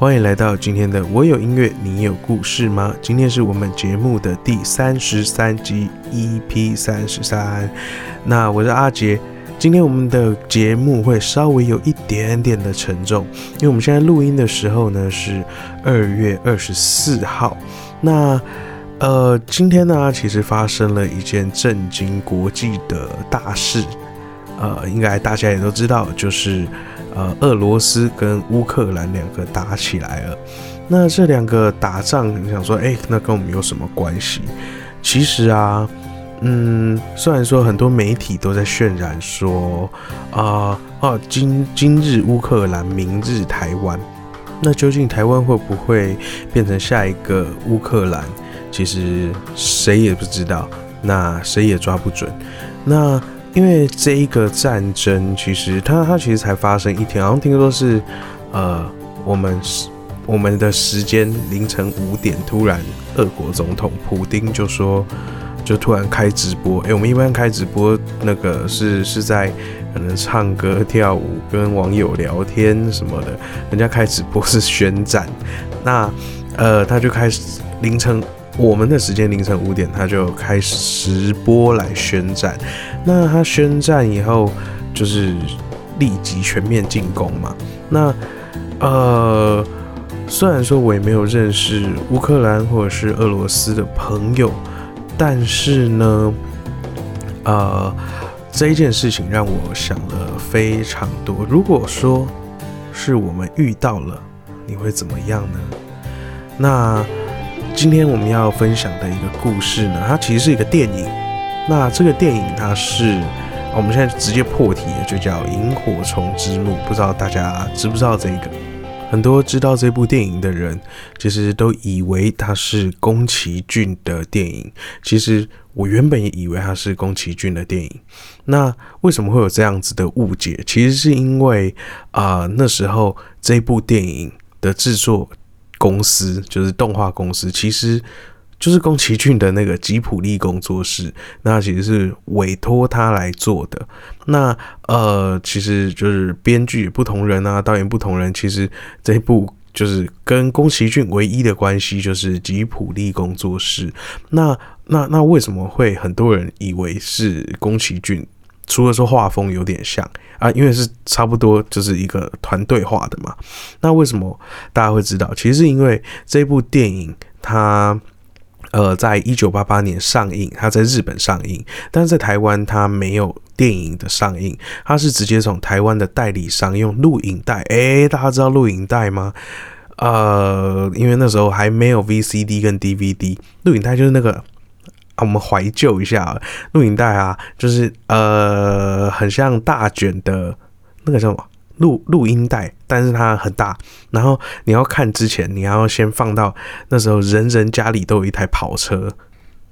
欢迎来到今天的我有音乐，你有故事吗？今天是我们节目的第三十三集，EP 三十三。那我是阿杰，今天我们的节目会稍微有一点点的沉重，因为我们现在录音的时候呢是二月二十四号。那呃，今天呢其实发生了一件震惊国际的大事，呃，应该大家也都知道，就是。呃，俄罗斯跟乌克兰两个打起来了。那这两个打仗，你想说，哎，那跟我们有什么关系？其实啊，嗯，虽然说很多媒体都在渲染说，啊，哦，今今日乌克兰，明日台湾。那究竟台湾会不会变成下一个乌克兰？其实谁也不知道，那谁也抓不准。那。因为这一个战争，其实它它其实才发生一天，好像听说是，呃，我们我们的时间凌晨五点，突然俄国总统普丁就说，就突然开直播。哎，我们一般开直播那个是是在可能唱歌跳舞，跟网友聊天什么的，人家开直播是宣战。那呃，他就开始凌晨。我们的时间凌晨五点，他就开始直播来宣战。那他宣战以后，就是立即全面进攻嘛。那呃，虽然说我也没有认识乌克兰或者是俄罗斯的朋友，但是呢，呃，这一件事情让我想了非常多。如果说是我们遇到了，你会怎么样呢？那。今天我们要分享的一个故事呢，它其实是一个电影。那这个电影它是，我们现在直接破题，就叫《萤火虫之墓》。不知道大家知不知道这个？很多知道这部电影的人，其实都以为它是宫崎骏的电影。其实我原本也以为它是宫崎骏的电影。那为什么会有这样子的误解？其实是因为啊，那时候这部电影的制作。公司就是动画公司，其实就是宫崎骏的那个吉普力工作室，那其实是委托他来做的。那呃，其实就是编剧不同人啊，导演不同人，其实这一部就是跟宫崎骏唯一的关系就是吉普力工作室。那那那为什么会很多人以为是宫崎骏？除了说画风有点像啊，因为是差不多就是一个团队画的嘛。那为什么大家会知道？其实是因为这部电影它呃，在一九八八年上映，它在日本上映，但是在台湾它没有电影的上映，它是直接从台湾的代理商用录影带。诶，大家知道录影带吗？呃，因为那时候还没有 VCD 跟 DVD，录影带就是那个。啊我们怀旧一下录影带啊，就是呃，很像大卷的那个叫什么录录音带，但是它很大。然后你要看之前，你要先放到那时候，人人家里都有一台跑车。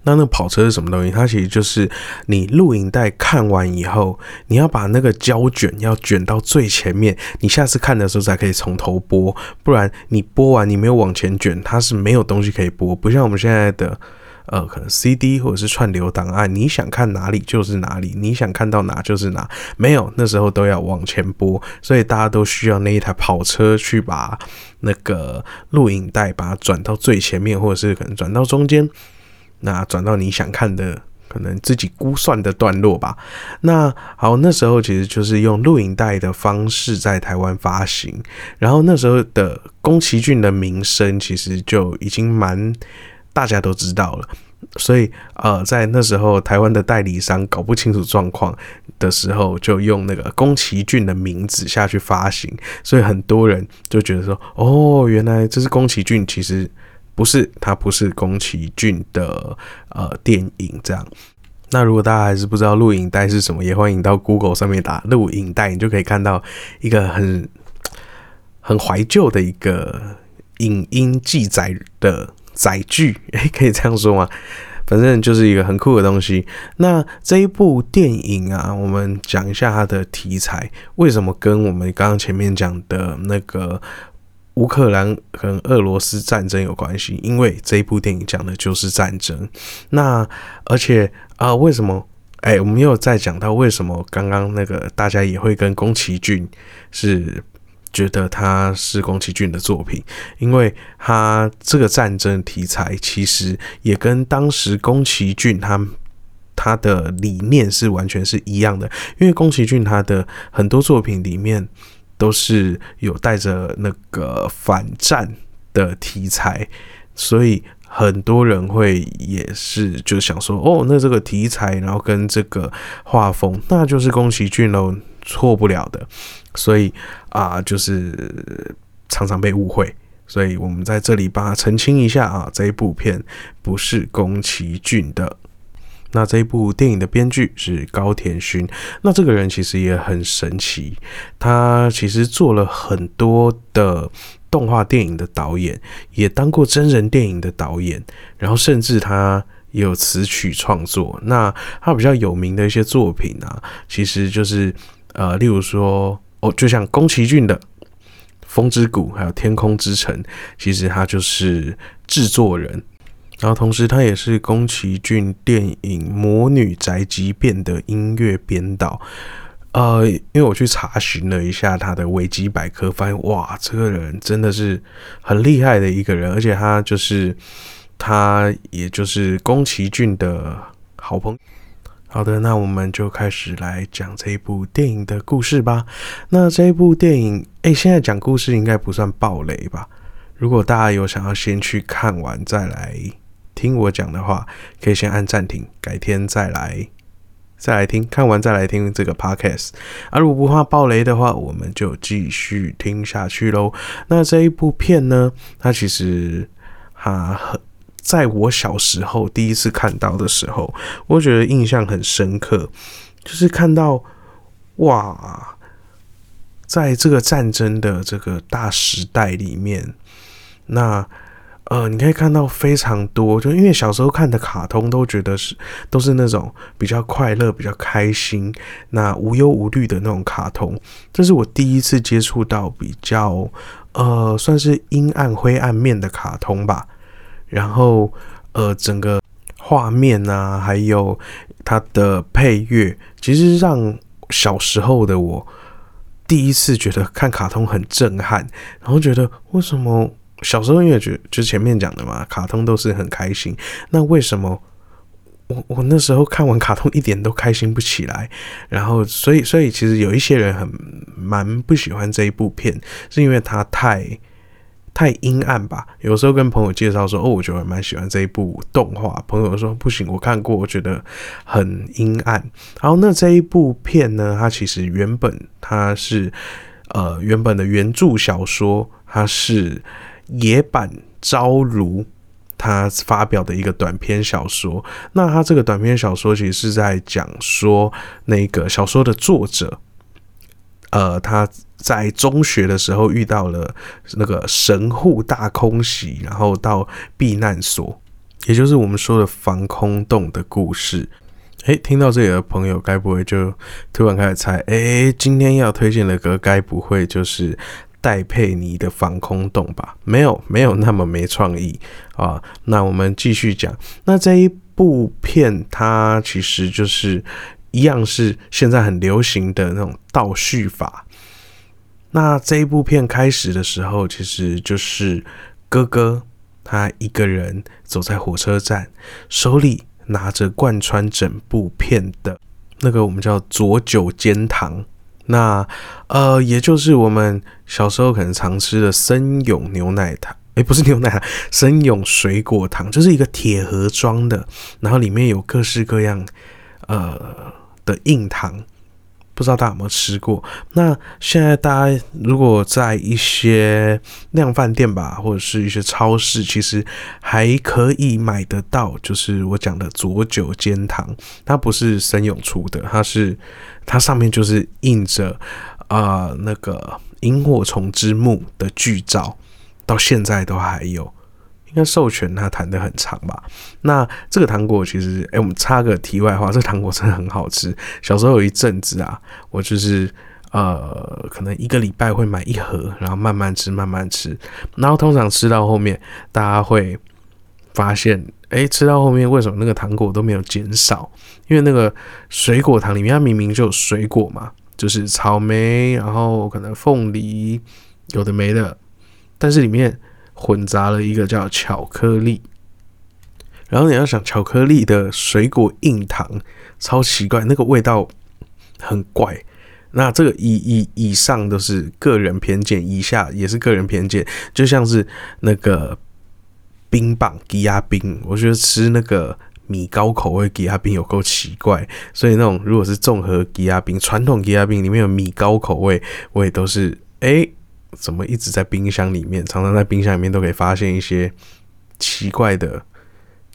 那那跑车是什么东西？它其实就是你录影带看完以后，你要把那个胶卷要卷到最前面，你下次看的时候才可以从头播。不然你播完你没有往前卷，它是没有东西可以播。不像我们现在的。呃，可能 CD 或者是串流档案，你想看哪里就是哪里，你想看到哪就是哪，没有那时候都要往前播，所以大家都需要那一台跑车去把那个录影带把它转到最前面，或者是可能转到中间，那转到你想看的，可能自己估算的段落吧。那好，那时候其实就是用录影带的方式在台湾发行，然后那时候的宫崎骏的名声其实就已经蛮。大家都知道了，所以呃，在那时候台湾的代理商搞不清楚状况的时候，就用那个宫崎骏的名字下去发行，所以很多人就觉得说，哦，原来这是宫崎骏，其实不是，它不是宫崎骏的呃电影这样。那如果大家还是不知道录影带是什么，也欢迎到 Google 上面打录影带，你就可以看到一个很很怀旧的一个影音记载的。载具，诶，可以这样说吗？反正就是一个很酷的东西。那这一部电影啊，我们讲一下它的题材，为什么跟我们刚刚前面讲的那个乌克兰跟俄罗斯战争有关系？因为这一部电影讲的就是战争。那而且啊，为什么？哎，我们又再讲到为什么刚刚那个大家也会跟宫崎骏是。觉得它是宫崎骏的作品，因为他这个战争题材其实也跟当时宫崎骏他他的理念是完全是一样的，因为宫崎骏他的很多作品里面都是有带着那个反战的题材，所以。很多人会也是就想说，哦，那这个题材，然后跟这个画风，那就是宫崎骏喽，错不了的。所以啊，就是常常被误会，所以我们在这里帮他澄清一下啊，这一部片不是宫崎骏的。那这一部电影的编剧是高田勋，那这个人其实也很神奇，他其实做了很多的。动画电影的导演，也当过真人电影的导演，然后甚至他也有词曲创作。那他比较有名的一些作品啊，其实就是呃，例如说哦，就像宫崎骏的《风之谷》还有《天空之城》，其实他就是制作人，然后同时他也是宫崎骏电影《魔女宅急便》的音乐编导。呃，因为我去查询了一下他的维基百科，发现哇，这个人真的是很厉害的一个人，而且他就是他，也就是宫崎骏的好朋友。好的，那我们就开始来讲这一部电影的故事吧。那这一部电影，哎，现在讲故事应该不算暴雷吧？如果大家有想要先去看完再来听我讲的话，可以先按暂停，改天再来。再来听，看完再来听这个 podcast。而如果不怕爆雷的话，我们就继续听下去喽。那这一部片呢，它其实哈，在我小时候第一次看到的时候，我觉得印象很深刻，就是看到哇，在这个战争的这个大时代里面，那。呃，你可以看到非常多，就因为小时候看的卡通都觉得是都是那种比较快乐、比较开心、那无忧无虑的那种卡通。这是我第一次接触到比较呃，算是阴暗灰暗面的卡通吧。然后呃，整个画面啊，还有它的配乐，其实让小时候的我第一次觉得看卡通很震撼，然后觉得为什么？小时候因为觉就前面讲的嘛，卡通都是很开心。那为什么我我那时候看完卡通一点都开心不起来？然后所以所以其实有一些人很蛮不喜欢这一部片，是因为它太太阴暗吧？有时候跟朋友介绍说，哦，我觉得蛮喜欢这一部动画。朋友说不行，我看过，我觉得很阴暗。然后那这一部片呢，它其实原本它是呃原本的原著小说，它是。野坂昭如他发表的一个短篇小说，那他这个短篇小说其实是在讲说，那个小说的作者，呃，他在中学的时候遇到了那个神户大空袭，然后到避难所，也就是我们说的防空洞的故事。诶，听到这里的朋友，该不会就突然开始猜，诶，今天要推荐的歌，该不会就是？戴佩妮的防空洞吧，没有没有那么没创意啊。那我们继续讲，那这一部片它其实就是一样是现在很流行的那种倒叙法。那这一部片开始的时候，其实就是哥哥他一个人走在火车站，手里拿着贯穿整部片的那个我们叫左九间糖。那呃，也就是我们小时候可能常吃的森永牛奶糖，诶，不是牛奶糖，森永水果糖，就是一个铁盒装的，然后里面有各式各样呃的硬糖。不知道大家有没有吃过？那现在大家如果在一些量饭店吧，或者是一些超市，其实还可以买得到。就是我讲的左九间糖，它不是森永出的，它是它上面就是印着啊那个萤火虫之墓的剧照，到现在都还有。应该授权他谈的很长吧？那这个糖果其实，哎，我们插个题外话，这个糖果真的很好吃。小时候有一阵子啊，我就是呃，可能一个礼拜会买一盒，然后慢慢吃，慢慢吃。然后通常吃到后面，大家会发现，哎，吃到后面为什么那个糖果都没有减少？因为那个水果糖里面它明明就有水果嘛，就是草莓，然后可能凤梨，有的没的，但是里面混杂了一个叫巧克力。然后你要想巧克力的水果硬糖，超奇怪，那个味道很怪。那这个以以以上都是个人偏见，以下也是个人偏见，就像是那个冰棒吉亚冰，我觉得吃那个米糕口味吉亚冰有够奇怪。所以那种如果是综合吉亚冰，传统吉亚冰里面有米糕口味，我也都是哎，怎么一直在冰箱里面，常常在冰箱里面都可以发现一些奇怪的。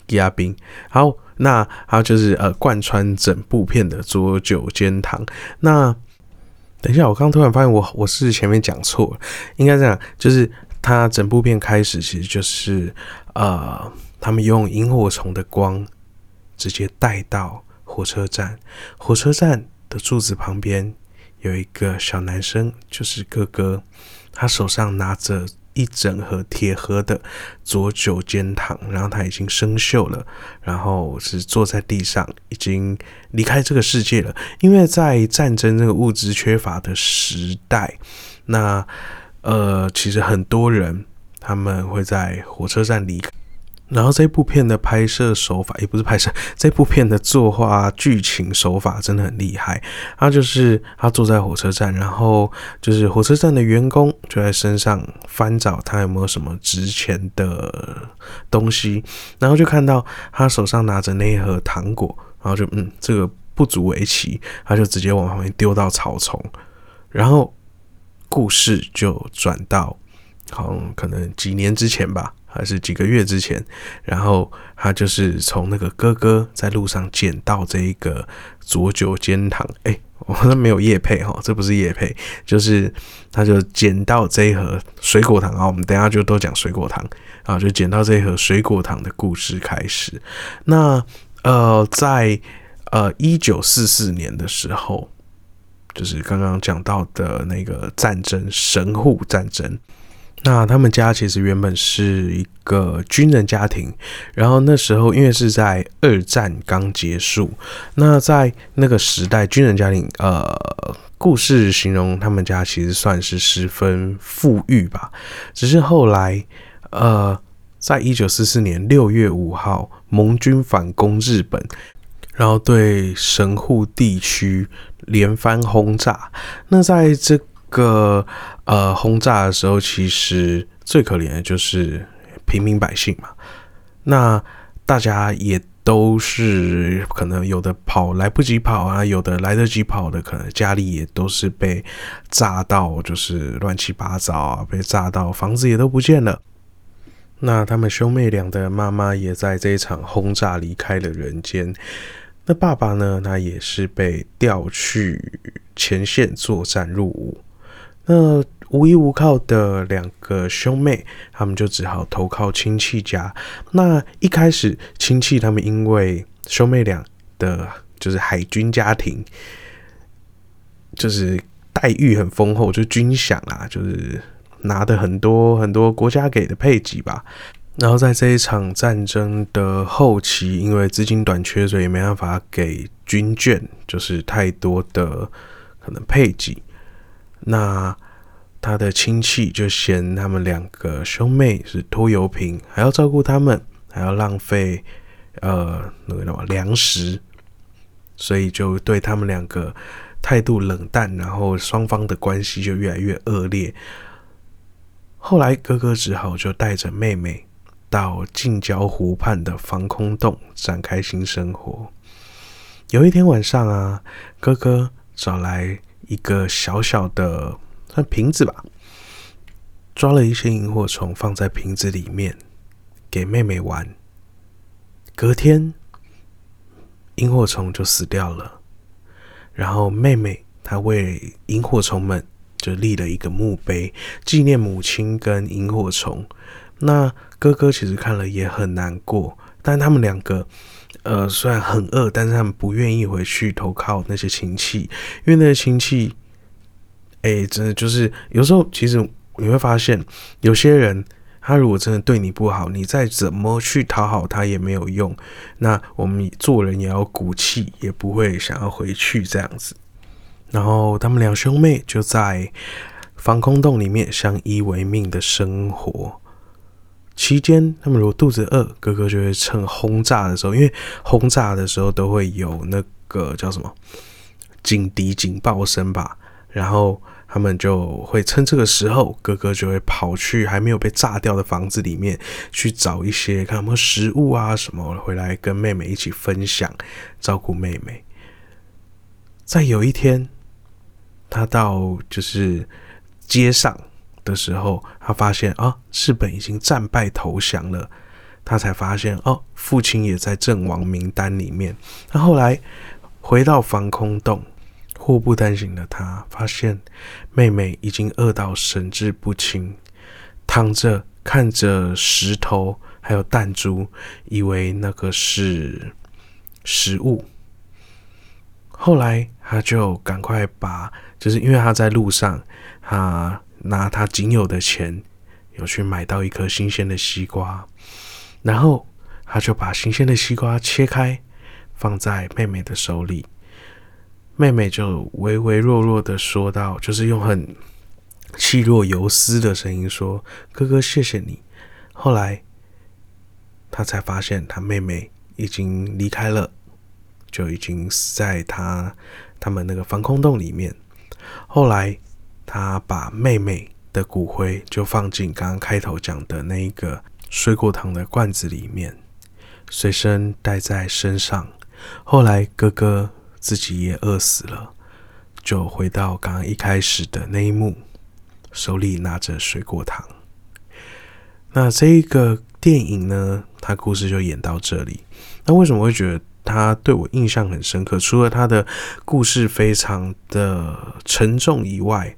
压冰，好，那还有就是呃，贯穿整部片的桌酒间堂。那等一下，我刚突然发现我我是前面讲错，应该这样，就是他整部片开始其实就是呃，他们用萤火虫的光直接带到火车站，火车站的柱子旁边有一个小男生，就是哥哥，他手上拿着。一整盒铁盒的左酒煎糖，然后他已经生锈了，然后是坐在地上，已经离开这个世界了。因为在战争这个物资缺乏的时代，那呃，其实很多人他们会在火车站离开。然后这部片的拍摄手法也不是拍摄，这部片的作画剧情手法真的很厉害。他就是他坐在火车站，然后就是火车站的员工就在身上翻找他有没有什么值钱的东西，然后就看到他手上拿着那一盒糖果，然后就嗯，这个不足为奇，他就直接往旁边丢到草丛，然后故事就转到好可能几年之前吧。还是几个月之前，然后他就是从那个哥哥在路上捡到这一个浊酒煎糖，哎，我们没有叶配哈，这不是叶配，就是他就捡到这一盒水果糖啊，我们等下就都讲水果糖啊，就捡到这一盒水果糖的故事开始。那呃，在呃一九四四年的时候，就是刚刚讲到的那个战争神户战争。那他们家其实原本是一个军人家庭，然后那时候因为是在二战刚结束，那在那个时代，军人家庭，呃，故事形容他们家其实算是十分富裕吧。只是后来，呃，在一九四四年六月五号，盟军反攻日本，然后对神户地区连番轰炸。那在这个呃，轰炸的时候，其实最可怜的就是平民百姓嘛。那大家也都是可能有的跑来不及跑啊，有的来得及跑的，可能家里也都是被炸到，就是乱七八糟啊，被炸到房子也都不见了。那他们兄妹俩的妈妈也在这一场轰炸离开了人间。那爸爸呢，他也是被调去前线作战入伍。那无依无靠的两个兄妹，他们就只好投靠亲戚家。那一开始，亲戚他们因为兄妹俩的，就是海军家庭，就是待遇很丰厚，就军饷啊，就是拿的很多很多国家给的配给吧。然后在这一场战争的后期，因为资金短缺，所以没办法给军眷，就是太多的可能配给。那他的亲戚就嫌他们两个兄妹是拖油瓶，还要照顾他们，还要浪费呃那个什么粮食，所以就对他们两个态度冷淡，然后双方的关系就越来越恶劣。后来哥哥只好就带着妹妹到近郊湖畔的防空洞展开新生活。有一天晚上啊，哥哥找来。一个小小的算瓶子吧，抓了一些萤火虫放在瓶子里面给妹妹玩。隔天，萤火虫就死掉了。然后妹妹她为萤火虫们就立了一个墓碑，纪念母亲跟萤火虫。那哥哥其实看了也很难过，但他们两个。呃，虽然很饿，但是他们不愿意回去投靠那些亲戚，因为那些亲戚，哎，真的就是有时候，其实你会发现，有些人他如果真的对你不好，你再怎么去讨好他也没有用。那我们做人也要骨气，也不会想要回去这样子。然后他们两兄妹就在防空洞里面相依为命的生活。期间，他们如果肚子饿，哥哥就会趁轰炸的时候，因为轰炸的时候都会有那个叫什么警笛警报声吧，然后他们就会趁这个时候，哥哥就会跑去还没有被炸掉的房子里面去找一些看有没有食物啊什么回来跟妹妹一起分享，照顾妹妹。在有一天，他到就是街上。的时候，他发现啊，日本已经战败投降了。他才发现哦，父亲也在阵亡名单里面。那后来回到防空洞，祸不单行的他发现妹妹已经饿到神志不清，躺着看着石头还有弹珠，以为那个是食物。后来他就赶快把，就是因为他在路上，他。拿他仅有的钱，有去买到一颗新鲜的西瓜，然后他就把新鲜的西瓜切开，放在妹妹的手里。妹妹就微微弱弱的说道，就是用很气若游丝的声音说：“哥哥，谢谢你。”后来他才发现，他妹妹已经离开了，就已经死在他他们那个防空洞里面。后来。他把妹妹的骨灰就放进刚刚开头讲的那一个水果糖的罐子里面，随身带在身上。后来哥哥自己也饿死了，就回到刚刚一开始的那一幕，手里拿着水果糖。那这一个电影呢，它故事就演到这里。那为什么会觉得他对我印象很深刻？除了他的故事非常的沉重以外，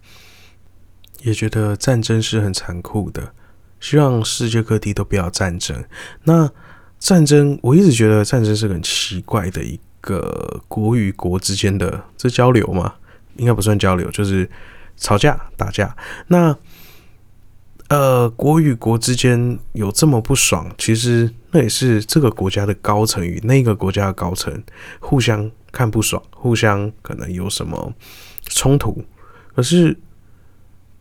也觉得战争是很残酷的，希望世界各地都不要战争。那战争，我一直觉得战争是很奇怪的一个国与国之间的这交流嘛，应该不算交流，就是吵架打架。那呃，国与国之间有这么不爽，其实那也是这个国家的高层与那个国家的高层互相看不爽，互相可能有什么冲突，可是。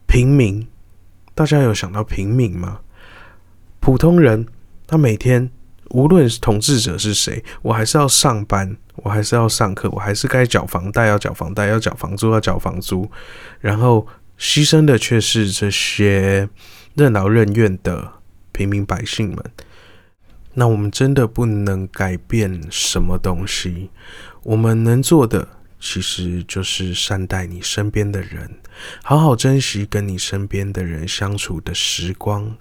平民，大家有想到平民吗？普通人，他每天无论统治者是谁，我还是要上班，我还是要上课，我还是该缴房贷，要缴房贷，要缴房租，要缴房租。然后牺牲的却是这些任劳任怨的平民百姓们。那我们真的不能改变什么东西，我们能做的。其实就是善待你身边的人，好好珍惜跟你身边的人相处的时光。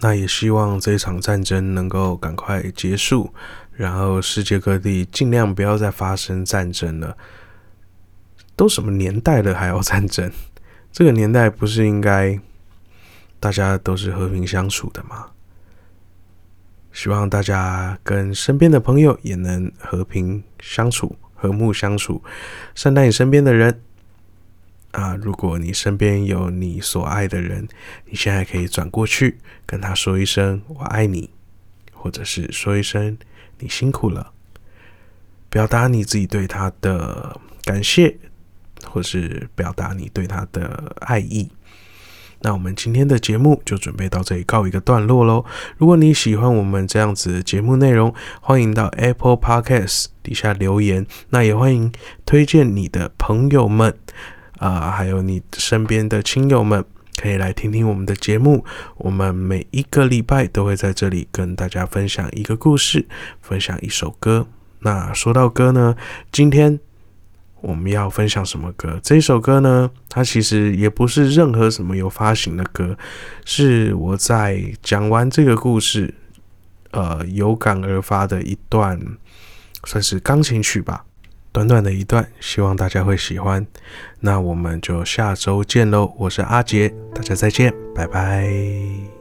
那也希望这场战争能够赶快结束，然后世界各地尽量不要再发生战争了。都什么年代了还要战争？这个年代不是应该大家都是和平相处的吗？希望大家跟身边的朋友也能和平相处。和睦相处，善待你身边的人啊！如果你身边有你所爱的人，你现在可以转过去跟他说一声“我爱你”，或者是说一声“你辛苦了”，表达你自己对他的感谢，或是表达你对他的爱意。那我们今天的节目就准备到这里告一个段落喽。如果你喜欢我们这样子的节目内容，欢迎到 Apple Podcast 底下留言。那也欢迎推荐你的朋友们啊，还有你身边的亲友们，可以来听听我们的节目。我们每一个礼拜都会在这里跟大家分享一个故事，分享一首歌。那说到歌呢，今天。我们要分享什么歌？这首歌呢？它其实也不是任何什么有发行的歌，是我在讲完这个故事，呃，有感而发的一段，算是钢琴曲吧。短短的一段，希望大家会喜欢。那我们就下周见喽！我是阿杰，大家再见，拜拜。